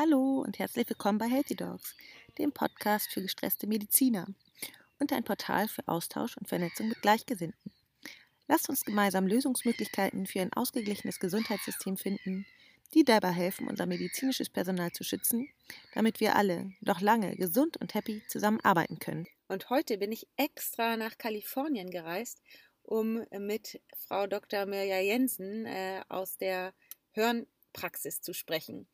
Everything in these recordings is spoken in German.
Hallo und herzlich willkommen bei Healthy Dogs, dem Podcast für gestresste Mediziner und ein Portal für Austausch und Vernetzung mit Gleichgesinnten. Lasst uns gemeinsam Lösungsmöglichkeiten für ein ausgeglichenes Gesundheitssystem finden, die dabei helfen, unser medizinisches Personal zu schützen, damit wir alle noch lange gesund und happy zusammenarbeiten können. Und heute bin ich extra nach Kalifornien gereist, um mit Frau Dr. Mirja Jensen äh, aus der Hirnpraxis zu sprechen.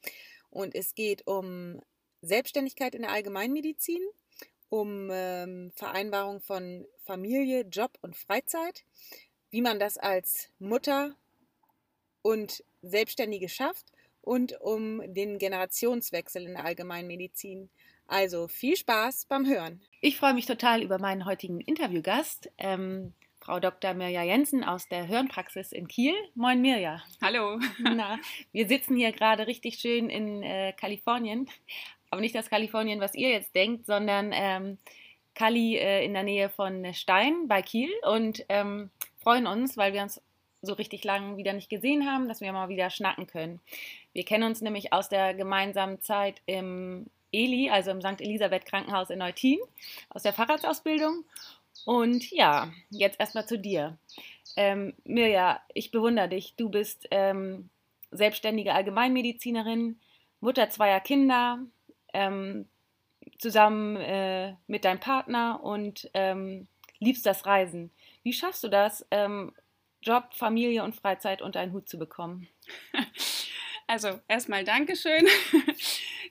Und es geht um Selbstständigkeit in der Allgemeinmedizin, um ähm, Vereinbarung von Familie, Job und Freizeit, wie man das als Mutter und Selbstständige schafft und um den Generationswechsel in der Allgemeinmedizin. Also viel Spaß beim Hören. Ich freue mich total über meinen heutigen Interviewgast. Ähm, Frau Dr. Mirja Jensen aus der Hirnpraxis in Kiel. Moin Mirja. Hallo. Na, wir sitzen hier gerade richtig schön in äh, Kalifornien. Aber nicht das Kalifornien, was ihr jetzt denkt, sondern ähm, Kali äh, in der Nähe von Stein bei Kiel und ähm, freuen uns, weil wir uns so richtig lang wieder nicht gesehen haben, dass wir mal wieder schnacken können. Wir kennen uns nämlich aus der gemeinsamen Zeit im Eli, also im St. Elisabeth Krankenhaus in Neutin, aus der Fahrradsausbildung. Und ja, jetzt erstmal zu dir. Ähm, Mirja, ich bewundere dich. Du bist ähm, selbstständige Allgemeinmedizinerin, Mutter zweier Kinder, ähm, zusammen äh, mit deinem Partner und ähm, liebst das Reisen. Wie schaffst du das, ähm, Job, Familie und Freizeit unter einen Hut zu bekommen? Also erstmal Dankeschön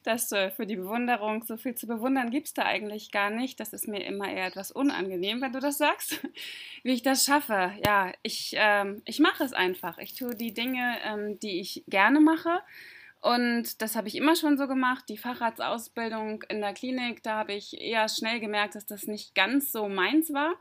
dass äh, für die Bewunderung so viel zu bewundern gibt es da eigentlich gar nicht. Das ist mir immer eher etwas unangenehm, wenn du das sagst, wie ich das schaffe. Ja, ich, ähm, ich mache es einfach. Ich tue die Dinge, ähm, die ich gerne mache. Und das habe ich immer schon so gemacht. Die Facharztausbildung in der Klinik, da habe ich eher schnell gemerkt, dass das nicht ganz so meins war.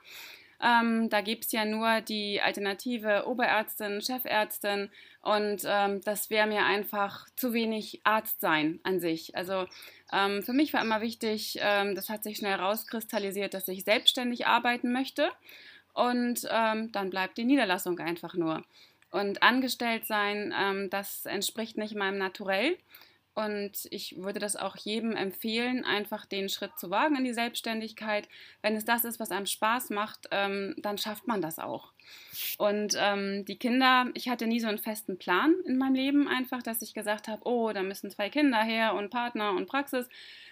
Ähm, da gibt es ja nur die alternative Oberärztin, Chefärztin und ähm, das wäre mir einfach zu wenig Arzt sein an sich. Also ähm, für mich war immer wichtig, ähm, das hat sich schnell rauskristallisiert, dass ich selbstständig arbeiten möchte und ähm, dann bleibt die Niederlassung einfach nur. Und angestellt sein, ähm, das entspricht nicht meinem Naturell. Und ich würde das auch jedem empfehlen, einfach den Schritt zu wagen in die Selbstständigkeit. Wenn es das ist, was einem Spaß macht, ähm, dann schafft man das auch. Und ähm, die Kinder, ich hatte nie so einen festen Plan in meinem Leben einfach, dass ich gesagt habe, oh, da müssen zwei Kinder her und Partner und Praxis.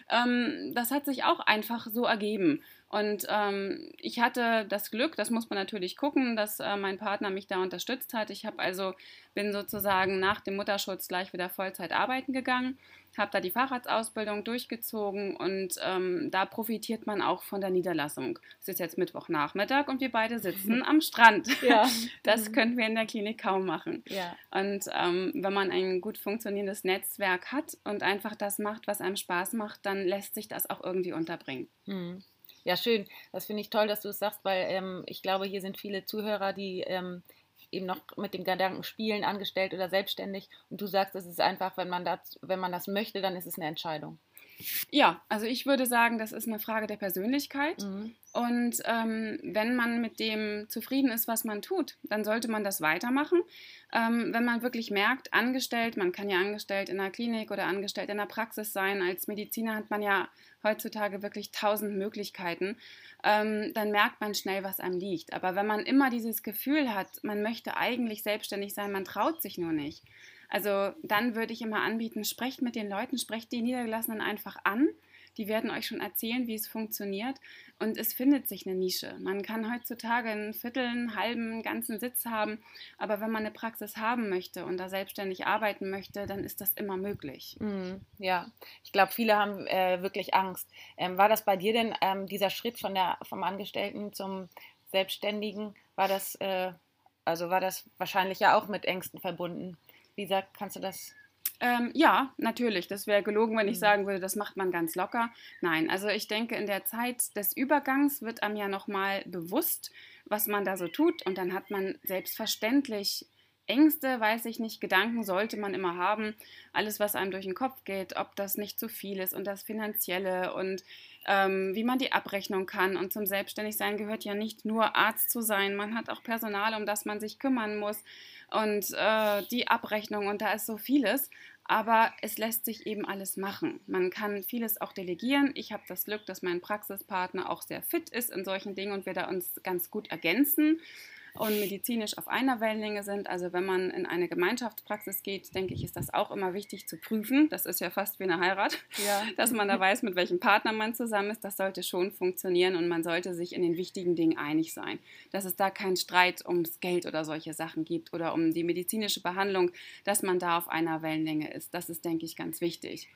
Ähm, das hat sich auch einfach so ergeben. Und ähm, ich hatte das Glück, das muss man natürlich gucken, dass äh, mein Partner mich da unterstützt hat. Ich habe also bin sozusagen nach dem Mutterschutz gleich wieder Vollzeit arbeiten gegangen, habe da die Facharztausbildung durchgezogen und ähm, da profitiert man auch von der Niederlassung. Es ist jetzt Mittwochnachmittag und wir beide sitzen am Strand. Ja. Das mhm. könnten wir in der Klinik kaum machen. Ja. Und ähm, wenn man ein gut funktionierendes Netzwerk hat und einfach das macht, was einem Spaß macht, dann lässt sich das auch irgendwie unterbringen. Mhm. Ja, schön. Das finde ich toll, dass du es sagst, weil ähm, ich glaube, hier sind viele Zuhörer, die ähm, eben noch mit dem Gedanken spielen, angestellt oder selbstständig. Und du sagst, es ist einfach, wenn man das, wenn man das möchte, dann ist es eine Entscheidung. Ja, also ich würde sagen, das ist eine Frage der Persönlichkeit. Mhm. Und ähm, wenn man mit dem zufrieden ist, was man tut, dann sollte man das weitermachen. Ähm, wenn man wirklich merkt, angestellt, man kann ja angestellt in einer Klinik oder angestellt in einer Praxis sein, als Mediziner hat man ja heutzutage wirklich tausend Möglichkeiten, ähm, dann merkt man schnell, was einem liegt. Aber wenn man immer dieses Gefühl hat, man möchte eigentlich selbstständig sein, man traut sich nur nicht, also dann würde ich immer anbieten, sprecht mit den Leuten, sprecht die Niedergelassenen einfach an. Die werden euch schon erzählen, wie es funktioniert. Und es findet sich eine Nische. Man kann heutzutage ein Viertel, einen halben, einen ganzen Sitz haben. Aber wenn man eine Praxis haben möchte und da selbstständig arbeiten möchte, dann ist das immer möglich. Mm, ja, ich glaube, viele haben äh, wirklich Angst. Ähm, war das bei dir denn ähm, dieser Schritt von der, vom Angestellten zum Selbstständigen? War das, äh, also war das wahrscheinlich ja auch mit Ängsten verbunden? Lisa, kannst du das? Ähm, ja, natürlich. Das wäre gelogen, wenn ich mhm. sagen würde, das macht man ganz locker. Nein, also ich denke, in der Zeit des Übergangs wird einem ja nochmal bewusst, was man da so tut. Und dann hat man selbstverständlich Ängste, weiß ich nicht, Gedanken sollte man immer haben. Alles, was einem durch den Kopf geht, ob das nicht zu viel ist und das Finanzielle und ähm, wie man die Abrechnung kann. Und zum Selbstständigsein gehört ja nicht nur Arzt zu sein, man hat auch Personal, um das man sich kümmern muss und äh, die Abrechnung und da ist so vieles. aber es lässt sich eben alles machen. Man kann vieles auch delegieren. Ich habe das Glück, dass mein Praxispartner auch sehr fit ist in solchen Dingen und wir da uns ganz gut ergänzen und medizinisch auf einer Wellenlänge sind. Also wenn man in eine Gemeinschaftspraxis geht, denke ich, ist das auch immer wichtig zu prüfen. Das ist ja fast wie eine Heirat, ja. dass man da weiß, mit welchem Partner man zusammen ist. Das sollte schon funktionieren und man sollte sich in den wichtigen Dingen einig sein. Dass es da keinen Streit ums Geld oder solche Sachen gibt oder um die medizinische Behandlung, dass man da auf einer Wellenlänge ist. Das ist, denke ich, ganz wichtig.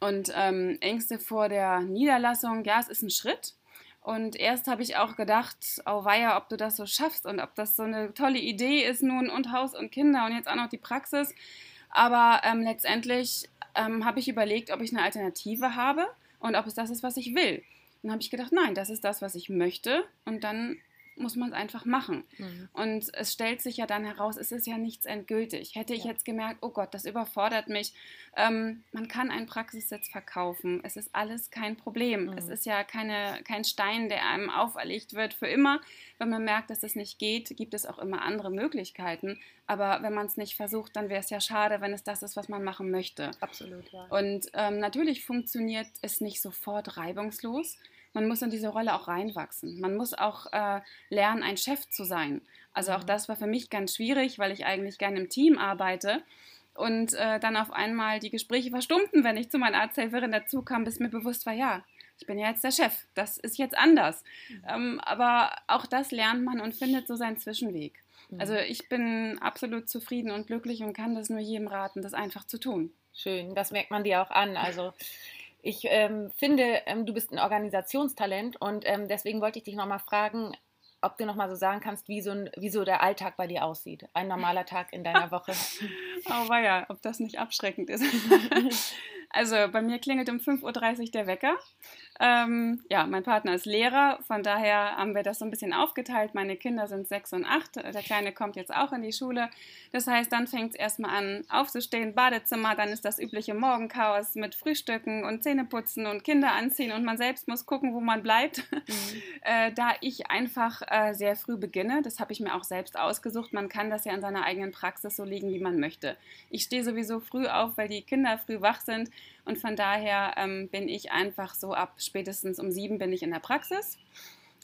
Und ähm, Ängste vor der Niederlassung, ja, es ist ein Schritt. Und erst habe ich auch gedacht, oh weia, ob du das so schaffst und ob das so eine tolle Idee ist nun und Haus und Kinder und jetzt auch noch die Praxis. Aber ähm, letztendlich ähm, habe ich überlegt, ob ich eine Alternative habe und ob es das ist, was ich will. Dann habe ich gedacht, nein, das ist das, was ich möchte. Und dann muss man es einfach machen. Mhm. Und es stellt sich ja dann heraus, es ist ja nichts endgültig. Hätte ich ja. jetzt gemerkt, oh Gott, das überfordert mich. Ähm, man kann einen Praxissitz verkaufen. Es ist alles kein Problem. Mhm. Es ist ja keine, kein Stein, der einem auferlegt wird für immer. Wenn man merkt, dass es nicht geht, gibt es auch immer andere Möglichkeiten. Aber wenn man es nicht versucht, dann wäre es ja schade, wenn es das ist, was man machen möchte. Absolut, ja. Und ähm, natürlich funktioniert es nicht sofort reibungslos man muss in diese Rolle auch reinwachsen. Man muss auch äh, lernen, ein Chef zu sein. Also auch mhm. das war für mich ganz schwierig, weil ich eigentlich gerne im Team arbeite. Und äh, dann auf einmal die Gespräche verstummten, wenn ich zu meiner Arzthelferin dazu kam, bis mir bewusst war, ja, ich bin ja jetzt der Chef. Das ist jetzt anders. Mhm. Ähm, aber auch das lernt man und findet so seinen Zwischenweg. Mhm. Also ich bin absolut zufrieden und glücklich und kann das nur jedem raten, das einfach zu tun. Schön, das merkt man dir auch an. Also ich ähm, finde, ähm, du bist ein Organisationstalent und ähm, deswegen wollte ich dich nochmal fragen, ob du nochmal so sagen kannst, wie so, ein, wie so der Alltag bei dir aussieht. Ein normaler Tag in deiner Woche. oh, ja, ob das nicht abschreckend ist. also bei mir klingelt um 5.30 Uhr der Wecker. Ähm, ja, mein Partner ist Lehrer, von daher haben wir das so ein bisschen aufgeteilt. Meine Kinder sind sechs und acht, der Kleine kommt jetzt auch in die Schule. Das heißt, dann fängt es erstmal an aufzustehen, Badezimmer, dann ist das übliche Morgenchaos mit Frühstücken und Zähneputzen und Kinder anziehen und man selbst muss gucken, wo man bleibt. Mhm. äh, da ich einfach äh, sehr früh beginne, das habe ich mir auch selbst ausgesucht, man kann das ja in seiner eigenen Praxis so legen, wie man möchte. Ich stehe sowieso früh auf, weil die Kinder früh wach sind und von daher ähm, bin ich einfach so ab spätestens um sieben bin ich in der Praxis.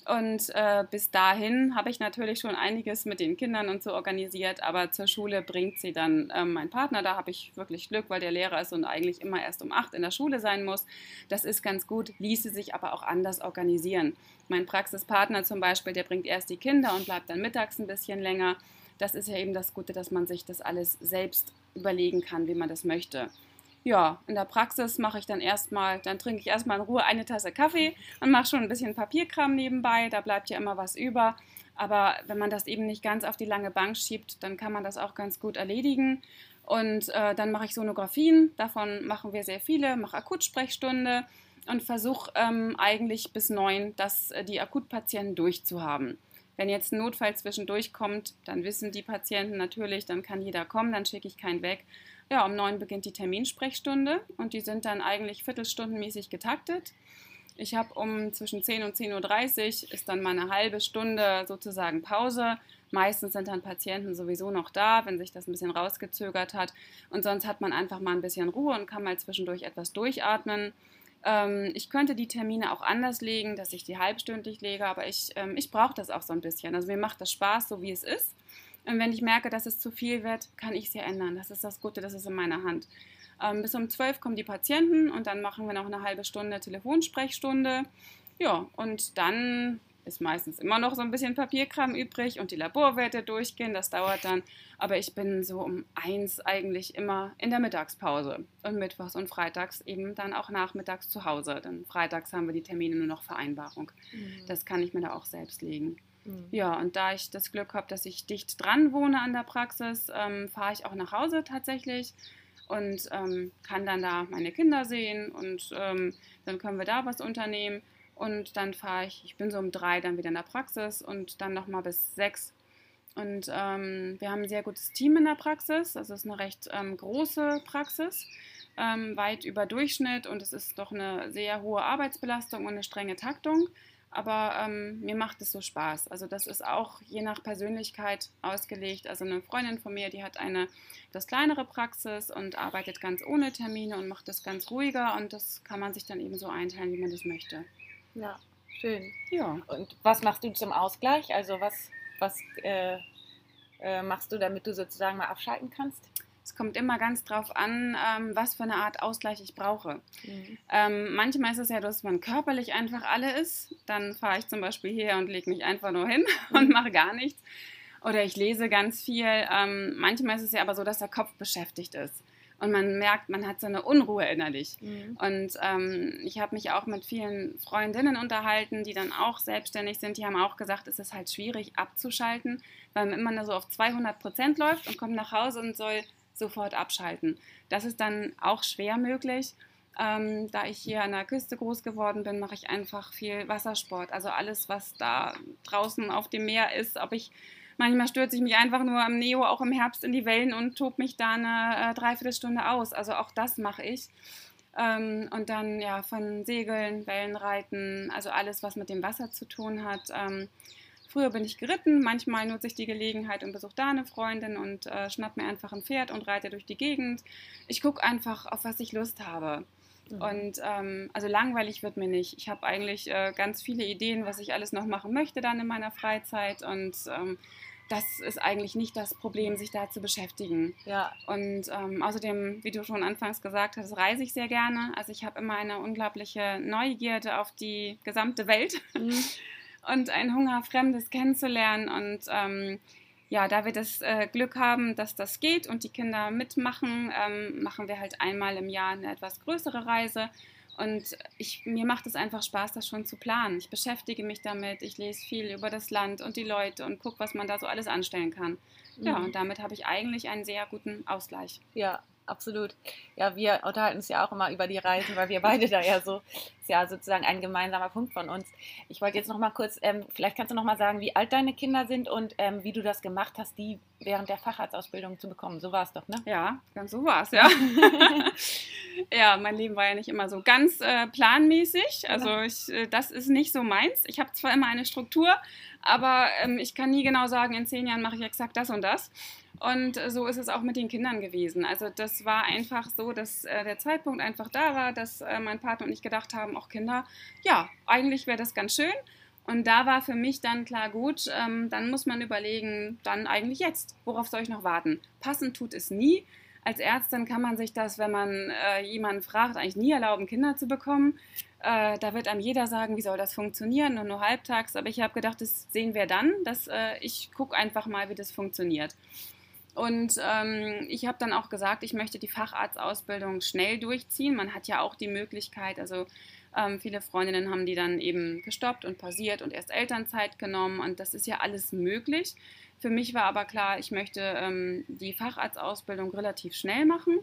Und äh, bis dahin habe ich natürlich schon einiges mit den Kindern und so organisiert, aber zur Schule bringt sie dann äh, mein Partner. Da habe ich wirklich Glück, weil der Lehrer ist und eigentlich immer erst um acht in der Schule sein muss. Das ist ganz gut, ließe sich aber auch anders organisieren. Mein Praxispartner zum Beispiel, der bringt erst die Kinder und bleibt dann mittags ein bisschen länger. Das ist ja eben das Gute, dass man sich das alles selbst überlegen kann, wie man das möchte ja, in der Praxis mache ich dann erstmal, dann trinke ich erstmal in Ruhe eine Tasse Kaffee und mache schon ein bisschen Papierkram nebenbei, da bleibt ja immer was über. Aber wenn man das eben nicht ganz auf die lange Bank schiebt, dann kann man das auch ganz gut erledigen. Und äh, dann mache ich Sonographien, davon machen wir sehr viele, mache Akutsprechstunde und versuche ähm, eigentlich bis neun, dass äh, die Akutpatienten durchzuhaben. Wenn jetzt ein Notfall zwischendurch kommt, dann wissen die Patienten natürlich, dann kann jeder kommen, dann schicke ich keinen weg. Ja, um neun beginnt die Terminsprechstunde und die sind dann eigentlich viertelstundenmäßig getaktet. Ich habe um zwischen 10 und 10.30 Uhr ist dann mal eine halbe Stunde sozusagen Pause. Meistens sind dann Patienten sowieso noch da, wenn sich das ein bisschen rausgezögert hat. Und sonst hat man einfach mal ein bisschen Ruhe und kann mal zwischendurch etwas durchatmen. Ähm, ich könnte die Termine auch anders legen, dass ich die halbstündlich lege, aber ich, ähm, ich brauche das auch so ein bisschen. Also mir macht das Spaß, so wie es ist. Und wenn ich merke, dass es zu viel wird, kann ich es ja ändern. Das ist das Gute, das ist in meiner Hand. Ähm, bis um 12 kommen die Patienten und dann machen wir noch eine halbe Stunde Telefonsprechstunde. Ja, und dann ist meistens immer noch so ein bisschen Papierkram übrig und die Laborwerte durchgehen. Das dauert dann. Aber ich bin so um eins eigentlich immer in der Mittagspause und mittwochs und freitags eben dann auch nachmittags zu Hause. Denn freitags haben wir die Termine nur noch Vereinbarung. Mhm. Das kann ich mir da auch selbst legen. Mhm. Ja, und da ich das Glück habe, dass ich dicht dran wohne an der Praxis, ähm, fahre ich auch nach Hause tatsächlich und ähm, kann dann da meine Kinder sehen und ähm, dann können wir da was unternehmen. Und dann fahre ich, ich bin so um drei dann wieder in der Praxis und dann nochmal bis sechs. Und ähm, wir haben ein sehr gutes Team in der Praxis. Das ist eine recht ähm, große Praxis, ähm, weit über Durchschnitt und es ist doch eine sehr hohe Arbeitsbelastung und eine strenge Taktung. Aber ähm, mir macht es so Spaß. Also das ist auch je nach Persönlichkeit ausgelegt. Also eine Freundin von mir, die hat eine etwas kleinere Praxis und arbeitet ganz ohne Termine und macht das ganz ruhiger und das kann man sich dann eben so einteilen, wie man das möchte. Ja, schön. Ja. Und was machst du zum Ausgleich? Also was, was äh, äh, machst du, damit du sozusagen mal abschalten kannst? Es kommt immer ganz drauf an, ähm, was für eine Art Ausgleich ich brauche. Mhm. Ähm, manchmal ist es ja, dass man körperlich einfach alle ist. Dann fahre ich zum Beispiel hier und lege mich einfach nur hin mhm. und mache gar nichts. Oder ich lese ganz viel. Ähm, manchmal ist es ja aber so, dass der Kopf beschäftigt ist und man merkt, man hat so eine Unruhe innerlich. Mhm. Und ähm, ich habe mich auch mit vielen Freundinnen unterhalten, die dann auch selbstständig sind. Die haben auch gesagt, es ist halt schwierig abzuschalten, weil man immer nur so auf 200 Prozent läuft und kommt nach Hause und soll sofort abschalten. Das ist dann auch schwer möglich. Ähm, da ich hier an der Küste groß geworden bin, mache ich einfach viel Wassersport. Also alles, was da draußen auf dem Meer ist. Ob ich manchmal stürze ich mich einfach nur am Neo auch im Herbst in die Wellen und tob mich da eine äh, Dreiviertelstunde aus. Also auch das mache ich. Ähm, und dann ja von Segeln, Wellenreiten, also alles, was mit dem Wasser zu tun hat. Ähm, Früher bin ich geritten, manchmal nutze ich die Gelegenheit und besuche da eine Freundin und äh, schnapp mir einfach ein Pferd und reite durch die Gegend. Ich gucke einfach, auf was ich Lust habe. Mhm. Und ähm, also langweilig wird mir nicht. Ich habe eigentlich äh, ganz viele Ideen, was ich alles noch machen möchte dann in meiner Freizeit und ähm, das ist eigentlich nicht das Problem, sich da zu beschäftigen. Ja. Und ähm, außerdem, wie du schon anfangs gesagt hast, reise ich sehr gerne. Also ich habe immer eine unglaubliche Neugierde auf die gesamte Welt. Mhm. und ein Hunger, Fremdes kennenzulernen. Und ähm, ja, da wir das äh, Glück haben, dass das geht und die Kinder mitmachen, ähm, machen wir halt einmal im Jahr eine etwas größere Reise. Und ich, mir macht es einfach Spaß, das schon zu planen. Ich beschäftige mich damit, ich lese viel über das Land und die Leute und gucke, was man da so alles anstellen kann. Ja, mhm. und damit habe ich eigentlich einen sehr guten Ausgleich. Ja, absolut. Ja, wir unterhalten uns ja auch immer über die Reisen, weil wir beide da ja so, ist ja sozusagen ein gemeinsamer Punkt von uns. Ich wollte jetzt noch mal kurz, ähm, vielleicht kannst du noch mal sagen, wie alt deine Kinder sind und ähm, wie du das gemacht hast, die während der Facharztausbildung zu bekommen. So war es doch, ne? Ja, ganz so war es, ja. ja, mein Leben war ja nicht immer so ganz äh, planmäßig. Also ich, äh, das ist nicht so meins. Ich habe zwar immer eine Struktur, aber ähm, ich kann nie genau sagen, in zehn Jahren mache ich exakt das und das. Und so ist es auch mit den Kindern gewesen. Also das war einfach so, dass äh, der Zeitpunkt einfach da war, dass äh, mein Partner und ich gedacht haben, auch Kinder, ja, eigentlich wäre das ganz schön. Und da war für mich dann klar, gut, ähm, dann muss man überlegen, dann eigentlich jetzt, worauf soll ich noch warten? Passend tut es nie. Als Ärztin kann man sich das, wenn man äh, jemanden fragt, eigentlich nie erlauben, Kinder zu bekommen. Äh, da wird einem jeder sagen, wie soll das funktionieren und nur halbtags. Aber ich habe gedacht, das sehen wir dann. Dass, äh, ich gucke einfach mal, wie das funktioniert. Und ähm, ich habe dann auch gesagt, ich möchte die Facharztausbildung schnell durchziehen. Man hat ja auch die Möglichkeit, also ähm, viele Freundinnen haben die dann eben gestoppt und pausiert und erst Elternzeit genommen. Und das ist ja alles möglich. Für mich war aber klar, ich möchte ähm, die Facharztausbildung relativ schnell machen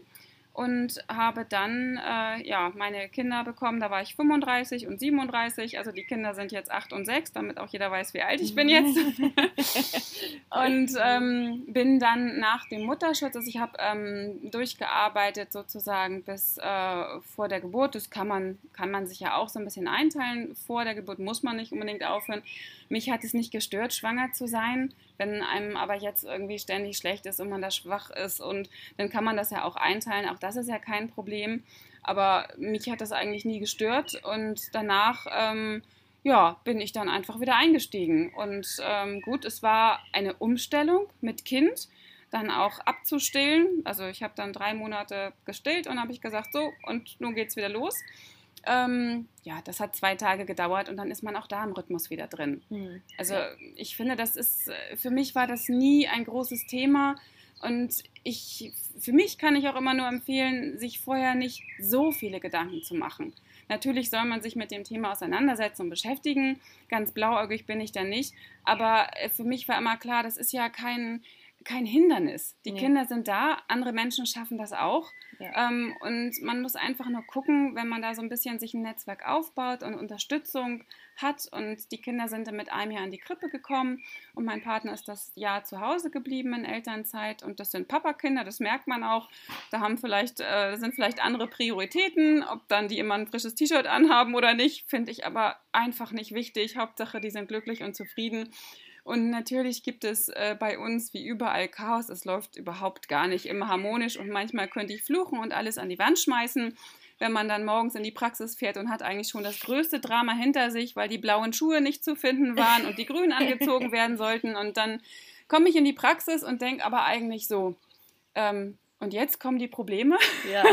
und habe dann äh, ja, meine Kinder bekommen. Da war ich 35 und 37. Also die Kinder sind jetzt 8 und 6, damit auch jeder weiß, wie alt ich bin jetzt. und ähm, bin dann nach dem Mutterschutz, also ich habe ähm, durchgearbeitet sozusagen bis äh, vor der Geburt. Das kann man, kann man sich ja auch so ein bisschen einteilen. Vor der Geburt muss man nicht unbedingt aufhören. Mich hat es nicht gestört, schwanger zu sein. Wenn einem aber jetzt irgendwie ständig schlecht ist und man da schwach ist und dann kann man das ja auch einteilen. Auch das ist ja kein Problem. Aber mich hat das eigentlich nie gestört und danach ähm, ja, bin ich dann einfach wieder eingestiegen. Und ähm, gut, es war eine Umstellung mit Kind, dann auch abzustillen. Also ich habe dann drei Monate gestillt und habe ich gesagt, so, und nun geht es wieder los. Ähm, ja, das hat zwei Tage gedauert und dann ist man auch da im Rhythmus wieder drin. Mhm. Also ich finde, das ist, äh, für mich war das nie ein großes Thema und ich, für mich kann ich auch immer nur empfehlen, sich vorher nicht so viele Gedanken zu machen. Natürlich soll man sich mit dem Thema auseinandersetzen und beschäftigen. Ganz blauäugig bin ich da nicht. Aber äh, für mich war immer klar, das ist ja kein, kein Hindernis. Die nee. Kinder sind da, andere Menschen schaffen das auch. Ja. Ähm, und man muss einfach nur gucken, wenn man da so ein bisschen sich ein Netzwerk aufbaut und Unterstützung hat. Und die Kinder sind dann mit einem Jahr in die Krippe gekommen und mein Partner ist das Jahr zu Hause geblieben in Elternzeit. Und das sind Papakinder, das merkt man auch. Da haben vielleicht, äh, sind vielleicht andere Prioritäten, ob dann die immer ein frisches T-Shirt anhaben oder nicht, finde ich aber einfach nicht wichtig. Hauptsache, die sind glücklich und zufrieden. Und natürlich gibt es äh, bei uns wie überall Chaos. Es läuft überhaupt gar nicht immer harmonisch und manchmal könnte ich fluchen und alles an die Wand schmeißen wenn man dann morgens in die Praxis fährt und hat eigentlich schon das größte Drama hinter sich, weil die blauen Schuhe nicht zu finden waren und die grünen angezogen werden sollten. Und dann komme ich in die Praxis und denke aber eigentlich so, ähm, und jetzt kommen die Probleme. Ja,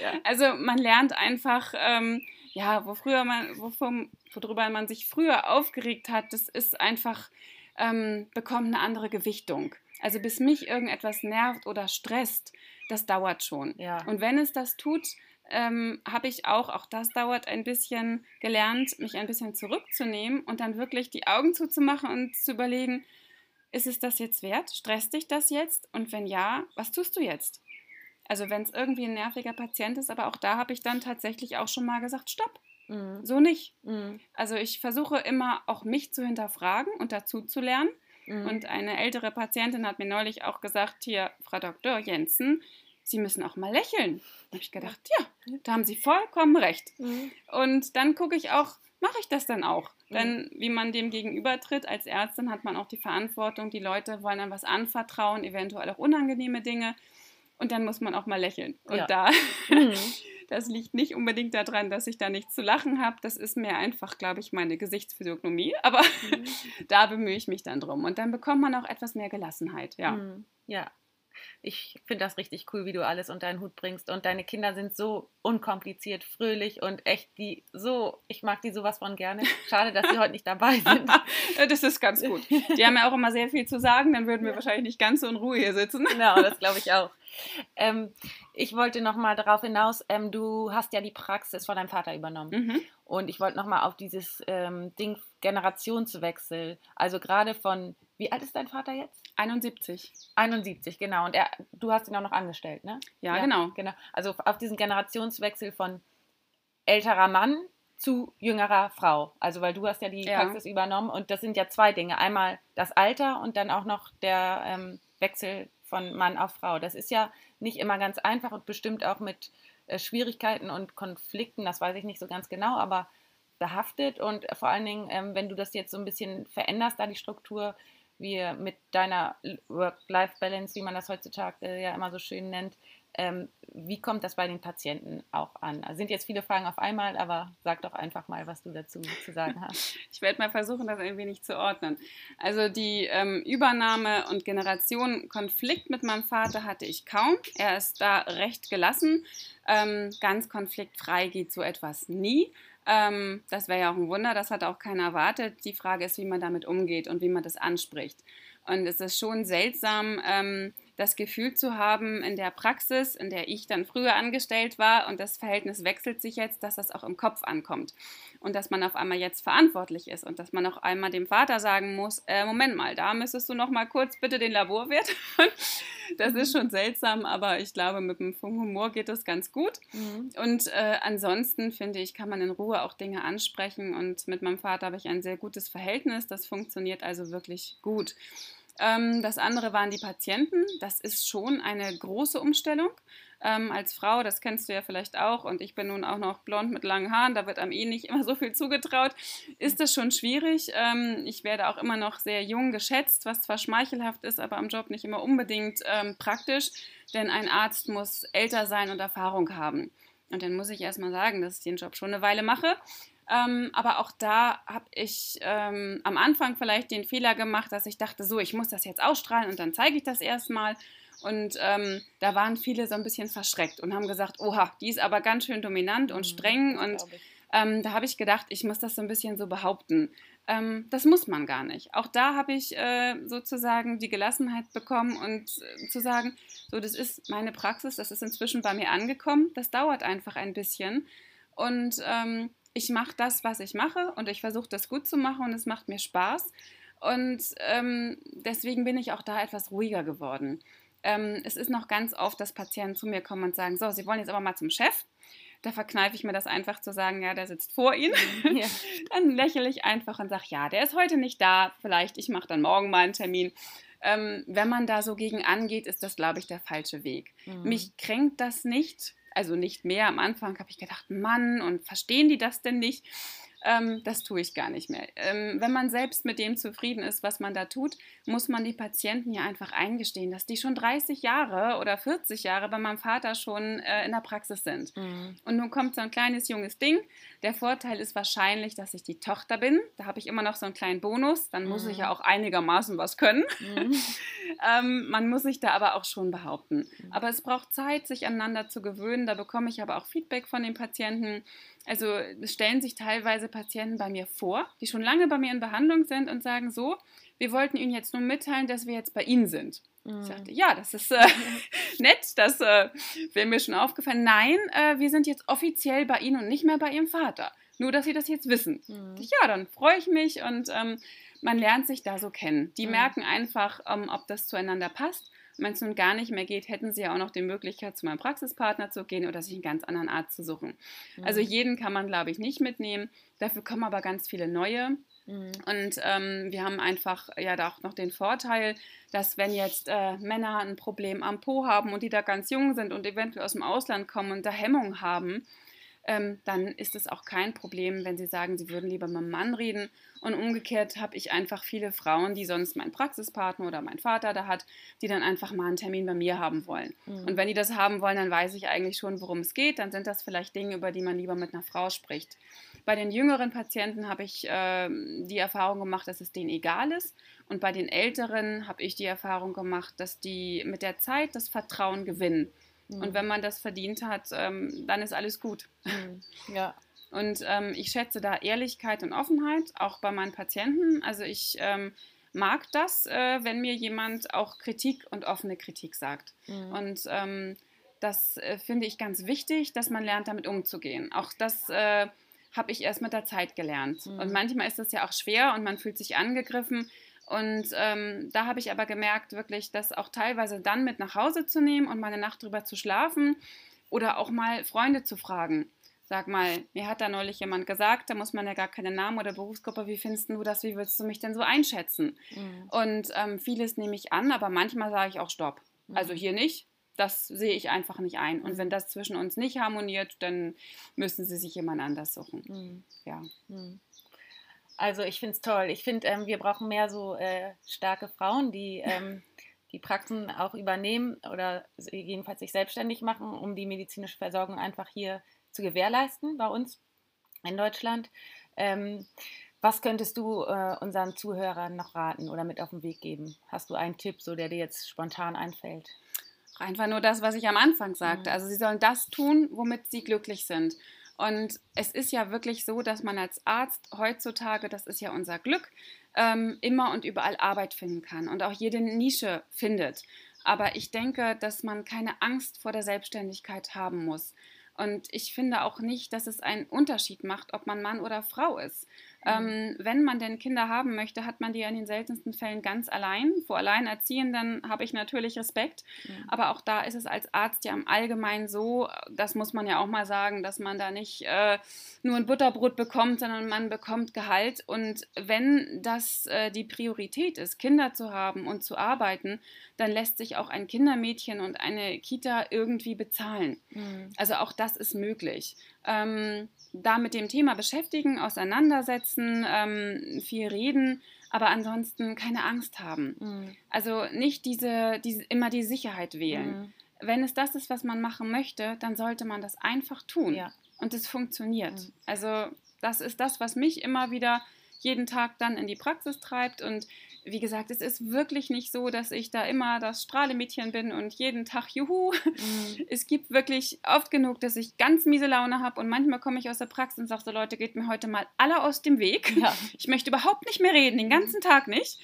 ja. Also man lernt einfach, ähm, ja, wo früher man, wovon, worüber man sich früher aufgeregt hat, das ist einfach ähm, bekommt eine andere Gewichtung. Also bis mich irgendetwas nervt oder stresst, das dauert schon. Ja. Und wenn es das tut, ähm, habe ich auch, auch das dauert ein bisschen gelernt, mich ein bisschen zurückzunehmen und dann wirklich die Augen zuzumachen und zu überlegen, ist es das jetzt wert? Stresst dich das jetzt? Und wenn ja, was tust du jetzt? Also wenn es irgendwie ein nerviger Patient ist, aber auch da habe ich dann tatsächlich auch schon mal gesagt, stopp, Mhm. So nicht. Mhm. Also ich versuche immer auch mich zu hinterfragen und dazu zu lernen. Mhm. Und eine ältere Patientin hat mir neulich auch gesagt, hier, Frau Dr. Jensen, Sie müssen auch mal lächeln. Da habe ich gedacht, ja, da haben Sie vollkommen recht. Mhm. Und dann gucke ich auch, mache ich das dann auch? Mhm. Denn wie man dem gegenübertritt als Ärztin, hat man auch die Verantwortung, die Leute wollen dann was anvertrauen, eventuell auch unangenehme Dinge. Und dann muss man auch mal lächeln. Und ja. da mhm. Das liegt nicht unbedingt daran, dass ich da nichts zu lachen habe. Das ist mir einfach, glaube ich, meine Gesichtsphysiognomie. Aber mhm. da bemühe ich mich dann drum. Und dann bekommt man auch etwas mehr Gelassenheit. Ja. Mhm. Ja, ich finde das richtig cool, wie du alles unter deinen Hut bringst. Und deine Kinder sind so unkompliziert, fröhlich und echt die so, ich mag die sowas von gerne. Schade, dass sie heute nicht dabei sind. das ist ganz gut. Die haben ja auch immer sehr viel zu sagen, dann würden wir ja. wahrscheinlich nicht ganz so in Ruhe hier sitzen. Genau, das glaube ich auch. Ähm, ich wollte noch mal darauf hinaus, ähm, du hast ja die Praxis von deinem Vater übernommen. Mhm. Und ich wollte noch mal auf dieses ähm, Ding Generationswechsel, also gerade von, wie alt ist dein Vater jetzt? 71. 71, genau. Und er, du hast ihn auch noch angestellt, ne? Ja, ja, genau. genau. Also auf diesen Generationswechsel von älterer Mann zu jüngerer Frau. Also weil du hast ja die ja. Praxis übernommen und das sind ja zwei Dinge. Einmal das Alter und dann auch noch der ähm, Wechsel von Mann auf Frau. Das ist ja nicht immer ganz einfach und bestimmt auch mit äh, Schwierigkeiten und Konflikten, das weiß ich nicht so ganz genau, aber behaftet und vor allen Dingen, ähm, wenn du das jetzt so ein bisschen veränderst, da die Struktur, wie mit deiner Work-Life-Balance, wie man das heutzutage ja immer so schön nennt, ähm, wie kommt das bei den Patienten auch an? Also sind jetzt viele Fragen auf einmal, aber sag doch einfach mal, was du dazu zu sagen hast. Ich werde mal versuchen, das ein wenig zu ordnen. Also die ähm, Übernahme und Generationenkonflikt mit meinem Vater hatte ich kaum. Er ist da recht gelassen. Ähm, ganz konfliktfrei geht so etwas nie. Ähm, das wäre ja auch ein Wunder, das hat auch keiner erwartet. Die Frage ist, wie man damit umgeht und wie man das anspricht. Und es ist schon seltsam, ähm, das Gefühl zu haben in der Praxis, in der ich dann früher angestellt war und das Verhältnis wechselt sich jetzt, dass das auch im Kopf ankommt und dass man auf einmal jetzt verantwortlich ist und dass man auch einmal dem Vater sagen muss, äh, Moment mal, da müsstest du noch mal kurz bitte den Laborwert. das ist schon seltsam, aber ich glaube, mit dem Humor geht das ganz gut. Mhm. Und äh, ansonsten finde ich, kann man in Ruhe auch Dinge ansprechen und mit meinem Vater habe ich ein sehr gutes Verhältnis. Das funktioniert also wirklich gut. Ähm, das andere waren die Patienten. Das ist schon eine große Umstellung. Ähm, als Frau, das kennst du ja vielleicht auch, und ich bin nun auch noch blond mit langen Haaren, da wird einem eh nicht immer so viel zugetraut, ist das schon schwierig. Ähm, ich werde auch immer noch sehr jung geschätzt, was zwar schmeichelhaft ist, aber am Job nicht immer unbedingt praktisch, denn ein Arzt muss älter sein und Erfahrung haben. Und dann muss ich erstmal sagen, dass ich den Job schon eine Weile mache. Ähm, aber auch da habe ich ähm, am Anfang vielleicht den Fehler gemacht, dass ich dachte, so, ich muss das jetzt ausstrahlen und dann zeige ich das erstmal. Und ähm, da waren viele so ein bisschen verschreckt und haben gesagt, oha, die ist aber ganz schön dominant und mhm, streng. Und ähm, da habe ich gedacht, ich muss das so ein bisschen so behaupten. Ähm, das muss man gar nicht. Auch da habe ich äh, sozusagen die Gelassenheit bekommen und äh, zu sagen, so, das ist meine Praxis, das ist inzwischen bei mir angekommen, das dauert einfach ein bisschen. Und ähm, ich mache das, was ich mache und ich versuche das gut zu machen und es macht mir Spaß. Und ähm, deswegen bin ich auch da etwas ruhiger geworden. Ähm, es ist noch ganz oft, dass Patienten zu mir kommen und sagen, so, Sie wollen jetzt aber mal zum Chef. Da verkneife ich mir das einfach zu sagen, ja, der sitzt vor Ihnen. Mhm, ja. Dann lächle ich einfach und sage, ja, der ist heute nicht da. Vielleicht, ich mache dann morgen mal einen Termin. Ähm, wenn man da so gegen angeht, ist das, glaube ich, der falsche Weg. Mhm. Mich kränkt das nicht, also nicht mehr. Am Anfang habe ich gedacht, Mann, und verstehen die das denn nicht? Ähm, das tue ich gar nicht mehr. Ähm, wenn man selbst mit dem zufrieden ist, was man da tut, muss man die Patienten ja einfach eingestehen, dass die schon 30 Jahre oder 40 Jahre bei meinem Vater schon äh, in der Praxis sind. Mhm. Und nun kommt so ein kleines junges Ding. Der Vorteil ist wahrscheinlich, dass ich die Tochter bin. Da habe ich immer noch so einen kleinen Bonus. Dann muss mhm. ich ja auch einigermaßen was können. Mhm. ähm, man muss sich da aber auch schon behaupten. Mhm. Aber es braucht Zeit, sich aneinander zu gewöhnen. Da bekomme ich aber auch Feedback von den Patienten. Also es stellen sich teilweise Patienten bei mir vor, die schon lange bei mir in Behandlung sind und sagen so, wir wollten Ihnen jetzt nur mitteilen, dass wir jetzt bei Ihnen sind. Mhm. Ich sagte, ja, das ist äh, nett, das äh, wäre mir schon aufgefallen. Nein, äh, wir sind jetzt offiziell bei Ihnen und nicht mehr bei Ihrem Vater. Nur, dass Sie das jetzt wissen. Mhm. Ja, dann freue ich mich und ähm, man lernt sich da so kennen. Die mhm. merken einfach, ähm, ob das zueinander passt. Wenn es nun gar nicht mehr geht, hätten sie ja auch noch die Möglichkeit, zu meinem Praxispartner zu gehen oder sich einen ganz anderen Arzt zu suchen. Mhm. Also jeden kann man, glaube ich, nicht mitnehmen. Dafür kommen aber ganz viele neue. Mhm. Und ähm, wir haben einfach ja da auch noch den Vorteil, dass wenn jetzt äh, Männer ein Problem am Po haben und die da ganz jung sind und eventuell aus dem Ausland kommen und da Hemmung haben, ähm, dann ist es auch kein Problem, wenn sie sagen, sie würden lieber mit einem Mann reden. Und umgekehrt habe ich einfach viele Frauen, die sonst mein Praxispartner oder mein Vater da hat, die dann einfach mal einen Termin bei mir haben wollen. Mhm. Und wenn die das haben wollen, dann weiß ich eigentlich schon, worum es geht. Dann sind das vielleicht Dinge, über die man lieber mit einer Frau spricht. Bei den jüngeren Patienten habe ich äh, die Erfahrung gemacht, dass es denen egal ist. Und bei den älteren habe ich die Erfahrung gemacht, dass die mit der Zeit das Vertrauen gewinnen. Mhm. Und wenn man das verdient hat, ähm, dann ist alles gut. Mhm. Ja. Und ähm, ich schätze da Ehrlichkeit und Offenheit, auch bei meinen Patienten. Also ich ähm, mag das, äh, wenn mir jemand auch Kritik und offene Kritik sagt. Mhm. Und ähm, das äh, finde ich ganz wichtig, dass man lernt, damit umzugehen. Auch das äh, habe ich erst mit der Zeit gelernt. Mhm. Und manchmal ist das ja auch schwer und man fühlt sich angegriffen. Und ähm, da habe ich aber gemerkt, wirklich, das auch teilweise dann mit nach Hause zu nehmen und mal eine Nacht drüber zu schlafen oder auch mal Freunde zu fragen. Sag mal, mir hat da neulich jemand gesagt, da muss man ja gar keine Namen oder Berufsgruppe, wie findest du das, wie würdest du mich denn so einschätzen? Mhm. Und ähm, vieles nehme ich an, aber manchmal sage ich auch Stopp. Mhm. Also hier nicht, das sehe ich einfach nicht ein. Und wenn das zwischen uns nicht harmoniert, dann müssen sie sich jemand anders suchen. Mhm. Ja. Also ich finde es toll. Ich finde, ähm, wir brauchen mehr so äh, starke Frauen, die ähm, die Praxen auch übernehmen oder jedenfalls sich selbstständig machen, um die medizinische Versorgung einfach hier zu gewährleisten bei uns in Deutschland. Ähm, was könntest du äh, unseren Zuhörern noch raten oder mit auf den Weg geben? Hast du einen Tipp, so der dir jetzt spontan einfällt? Einfach nur das, was ich am Anfang sagte. Mhm. Also sie sollen das tun, womit sie glücklich sind. Und es ist ja wirklich so, dass man als Arzt heutzutage, das ist ja unser Glück, ähm, immer und überall Arbeit finden kann und auch jede Nische findet. Aber ich denke, dass man keine Angst vor der Selbstständigkeit haben muss. Und ich finde auch nicht, dass es einen Unterschied macht, ob man Mann oder Frau ist. Mhm. Ähm, wenn man denn Kinder haben möchte, hat man die in den seltensten Fällen ganz allein. Vor Alleinerziehenden habe ich natürlich Respekt. Mhm. Aber auch da ist es als Arzt ja im Allgemeinen so, das muss man ja auch mal sagen, dass man da nicht äh, nur ein Butterbrot bekommt, sondern man bekommt Gehalt. Und wenn das äh, die Priorität ist, Kinder zu haben und zu arbeiten, dann lässt sich auch ein Kindermädchen und eine Kita irgendwie bezahlen. Mhm. Also auch das ist möglich. Ähm, da mit dem Thema beschäftigen, auseinandersetzen, ähm, viel reden, aber ansonsten keine Angst haben. Mhm. Also nicht diese, diese, immer die Sicherheit wählen. Mhm. Wenn es das ist, was man machen möchte, dann sollte man das einfach tun. Ja. Und es funktioniert. Mhm. Also das ist das, was mich immer wieder jeden Tag dann in die Praxis treibt und wie gesagt, es ist wirklich nicht so, dass ich da immer das Strahlemädchen bin und jeden Tag Juhu. Mhm. Es gibt wirklich oft genug, dass ich ganz miese Laune habe und manchmal komme ich aus der Praxis und sage so, Leute, geht mir heute mal alle aus dem Weg. Ja. Ich möchte überhaupt nicht mehr reden, den ganzen Tag nicht.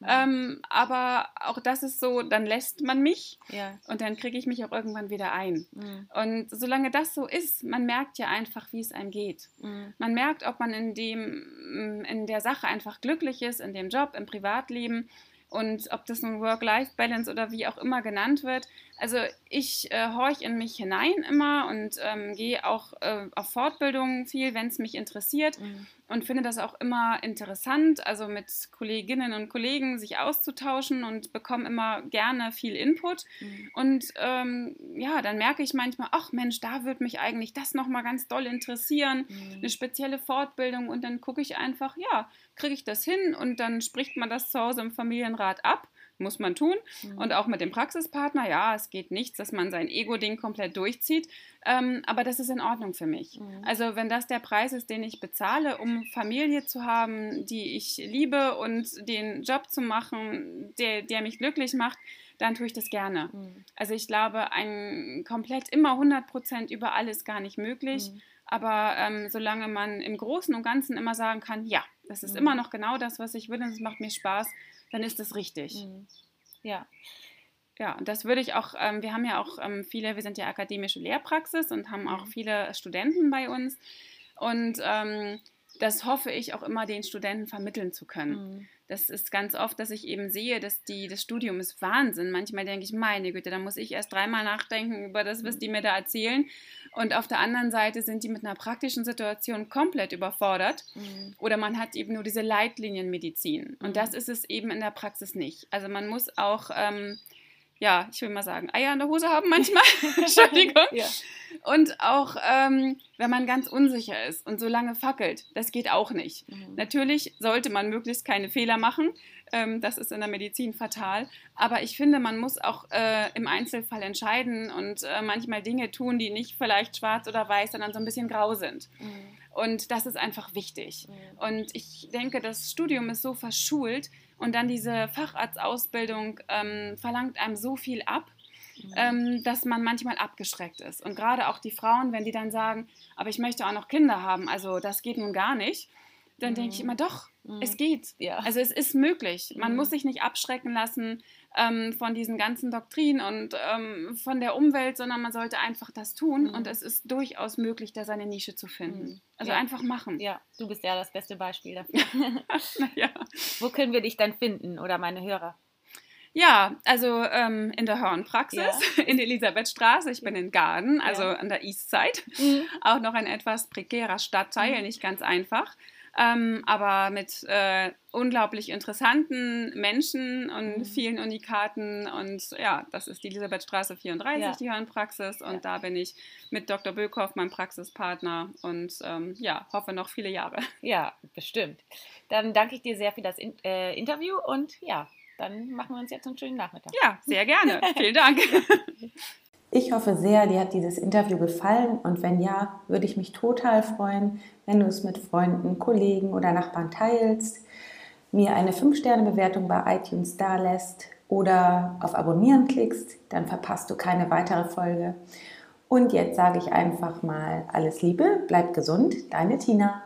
Mhm. Ähm, aber auch das ist so, dann lässt man mich ja. und dann kriege ich mich auch irgendwann wieder ein. Mhm. Und solange das so ist, man merkt ja einfach, wie es einem geht. Mhm. Man merkt, ob man in dem, in der Sache einfach glücklich ist, in dem Job, im Privatleben und ob das nun Work-Life-Balance oder wie auch immer genannt wird. Also ich äh, horch in mich hinein immer und ähm, gehe auch äh, auf Fortbildungen viel, wenn es mich interessiert mhm. und finde das auch immer interessant, also mit Kolleginnen und Kollegen sich auszutauschen und bekomme immer gerne viel Input. Mhm. Und ähm, ja, dann merke ich manchmal, ach Mensch, da würde mich eigentlich das nochmal ganz doll interessieren, mhm. eine spezielle Fortbildung und dann gucke ich einfach, ja, kriege ich das hin und dann spricht man das zu Hause im Familienrat ab muss man tun. Mhm. Und auch mit dem Praxispartner, ja, es geht nichts, dass man sein Ego-Ding komplett durchzieht. Ähm, aber das ist in Ordnung für mich. Mhm. Also wenn das der Preis ist, den ich bezahle, um Familie zu haben, die ich liebe und den Job zu machen, der, der mich glücklich macht, dann tue ich das gerne. Mhm. Also ich glaube, ein komplett immer 100 Prozent über alles gar nicht möglich. Mhm. Aber ähm, solange man im Großen und Ganzen immer sagen kann, ja, das ist mhm. immer noch genau das, was ich will und es macht mir Spaß, dann ist das richtig. Mhm. Ja. Ja, und das würde ich auch, ähm, wir haben ja auch ähm, viele, wir sind ja akademische Lehrpraxis und haben auch mhm. viele Studenten bei uns. Und ähm, das hoffe ich auch immer den Studenten vermitteln zu können. Mhm. Das ist ganz oft, dass ich eben sehe, dass die, das Studium ist Wahnsinn. Manchmal denke ich, meine Güte, da muss ich erst dreimal nachdenken über das, was mhm. die mir da erzählen. Und auf der anderen Seite sind die mit einer praktischen Situation komplett überfordert. Mhm. Oder man hat eben nur diese Leitlinienmedizin. Und mhm. das ist es eben in der Praxis nicht. Also man muss auch ähm, ja, ich will mal sagen, Eier in der Hose haben manchmal. Entschuldigung. Ja. Und auch, ähm, wenn man ganz unsicher ist und so lange fackelt, das geht auch nicht. Mhm. Natürlich sollte man möglichst keine Fehler machen. Ähm, das ist in der Medizin fatal. Aber ich finde, man muss auch äh, im Einzelfall entscheiden und äh, manchmal Dinge tun, die nicht vielleicht schwarz oder weiß, sondern so ein bisschen grau sind. Mhm. Und das ist einfach wichtig. Mhm. Und ich denke, das Studium ist so verschult, und dann diese Facharztausbildung ähm, verlangt einem so viel ab, mhm. ähm, dass man manchmal abgeschreckt ist. Und gerade auch die Frauen, wenn die dann sagen, aber ich möchte auch noch Kinder haben, also das geht nun gar nicht, dann mhm. denke ich immer, doch, mhm. es geht. Ja. Also es ist möglich. Man mhm. muss sich nicht abschrecken lassen ähm, von diesen ganzen Doktrinen und ähm, von der Umwelt, sondern man sollte einfach das tun mhm. und es ist durchaus möglich, da seine Nische zu finden. Mhm. Also ja. einfach machen. Ja, du bist ja das beste Beispiel dafür. ja. Wo können wir dich dann finden oder meine Hörer? Ja, also ähm, in der Hörnpraxis ja. in Elisabethstraße. Ich bin in Garden, also ja. an der Eastside. Mhm. Auch noch ein etwas prekärer Stadtteil, mhm. nicht ganz einfach ähm, aber mit äh, unglaublich interessanten Menschen und mhm. vielen Unikaten. Und ja, das ist die Elisabethstraße 34, ja. die Hirnpraxis. Und ja. da bin ich mit Dr. Böckhoff, meinem Praxispartner. Und ähm, ja, hoffe noch viele Jahre. Ja, bestimmt. Dann danke ich dir sehr für das in äh, Interview und ja, dann machen wir uns jetzt einen schönen Nachmittag. Ja, sehr gerne. Vielen Dank. Ich hoffe sehr, dir hat dieses Interview gefallen und wenn ja, würde ich mich total freuen, wenn du es mit Freunden, Kollegen oder Nachbarn teilst, mir eine 5-Sterne-Bewertung bei iTunes dalässt oder auf Abonnieren klickst, dann verpasst du keine weitere Folge. Und jetzt sage ich einfach mal alles Liebe, bleib gesund, deine Tina.